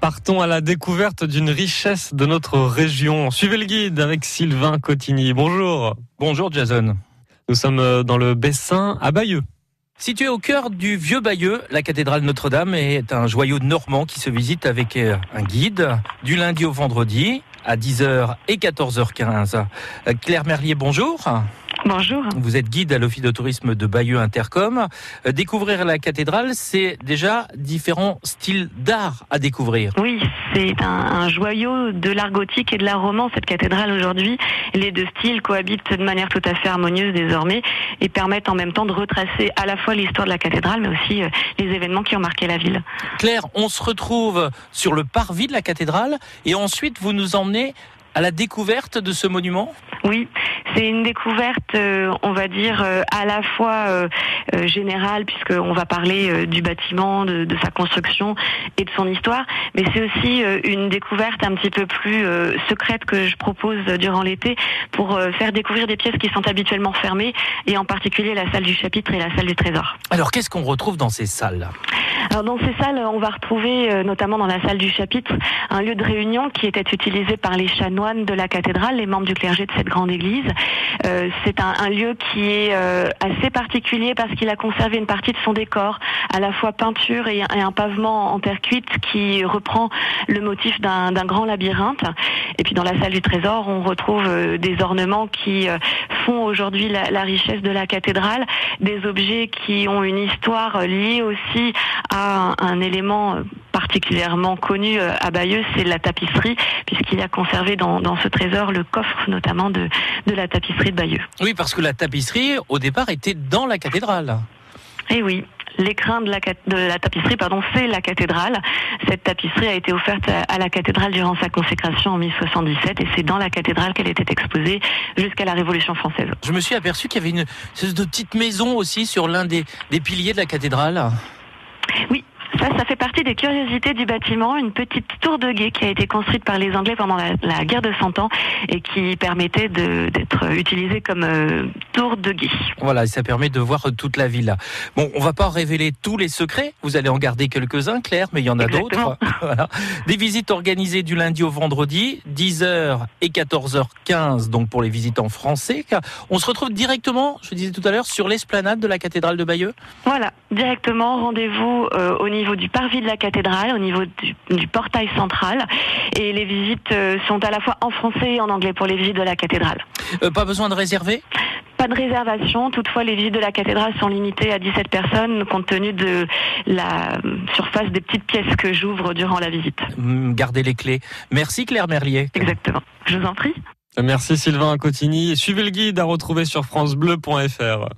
Partons à la découverte d'une richesse de notre région. Suivez le guide avec Sylvain Cotigny. Bonjour. Bonjour Jason. Nous sommes dans le Bessin à Bayeux. Situé au cœur du vieux Bayeux, la cathédrale Notre-Dame est un joyau normand qui se visite avec euh, un guide du lundi au vendredi à 10h et 14h15. Euh, Claire Merlier, bonjour. Bonjour. Vous êtes guide à l'Office de tourisme de Bayeux Intercom. Euh, découvrir la cathédrale, c'est déjà différents styles d'art à découvrir. Oui, c'est un, un, joyau de l'art gothique et de l'art roman, cette cathédrale aujourd'hui. Les deux styles cohabitent de manière tout à fait harmonieuse désormais et permettent en même temps de retracer à la fois l'histoire de la cathédrale, mais aussi euh, les événements qui ont marqué la ville. Claire, on se retrouve sur le parvis de la cathédrale et ensuite vous nous emmenez à la découverte de ce monument Oui, c'est une découverte, euh, on va dire, euh, à la fois euh, euh générale, puisqu'on va parler du bâtiment, de, de, sa construction et de son histoire, mais c'est aussi une découverte un petit peu plus secrète que je propose durant l'été pour faire découvrir des pièces qui sont habituellement fermées, et en particulier la salle du chapitre et la salle du trésor. Alors qu'est-ce qu'on retrouve dans ces salles? Alors dans ces salles, on va retrouver notamment dans la salle du chapitre un lieu de réunion qui était utilisé par les chanoines de la cathédrale, les membres du clergé de cette grande église. Euh, c'est un, lieu qui est euh, assez particulier parce qu'il a conservé une partie de son décor, à la fois peinture et, un pavement en terre cuite qui reprend le motif d'un grand labyrinthe. Et puis dans la salle du trésor, on retrouve euh, des ornements qui euh, font aujourd'hui la, richesse de la cathédrale, des objets qui ont une histoire liée aussi à un, un élément particulièrement connu à Bayeux, c'est la tapisserie, puisqu'il a conservé dans, dans, ce trésor le coffre notamment de, de la tapisserie de Bayeux. Oui, parce que la tapisserie, au départ, était dans la cathédrale. Eh oui, l'écrin de la, de la tapisserie, pardon, c'est la cathédrale. Cette tapisserie a été offerte à, la cathédrale durant sa consécration en 1077 et c'est dans la cathédrale qu'elle était exposée jusqu'à la Révolution française. Je me suis aperçu qu'il y avait une espèce de petite maison aussi sur l'un des, des piliers de la cathédrale. Oui, ça, fait partie des curiosités du bâtiment, une petite tour de guet qui a été construite par les Anglais pendant la, la guerre de Cent Ans et qui permettait d'être utilisée comme euh, tour de guet. Voilà, ça permet de voir toute la ville. Bon, on va pas révéler tous les secrets, vous allez en garder quelques-uns, Claire, mais il y en a d'autres. voilà. Des visites organisées du lundi au vendredi, 10h et 14h15, donc pour les visitants français. On se retrouve directement, je disais tout à l'heure, sur l'esplanade de la cathédrale de Bayeux. Voilà, directement, rendez-vous euh, au niveau du parvis de la cathédrale, au niveau du, du, portail central. Et les visites euh, sont à la fois en français et en anglais pour les visites de la cathédrale. Euh, pas besoin de réserver? Pas de réservation, toutefois les visites de la cathédrale sont limitées à 17 personnes compte tenu de la surface des petites pièces que j'ouvre durant la visite. Gardez les clés. Merci Claire Merlier. Exactement. Je vous en prie. Merci Sylvain Cotigny. Suivez le guide à retrouver sur francebleu.fr.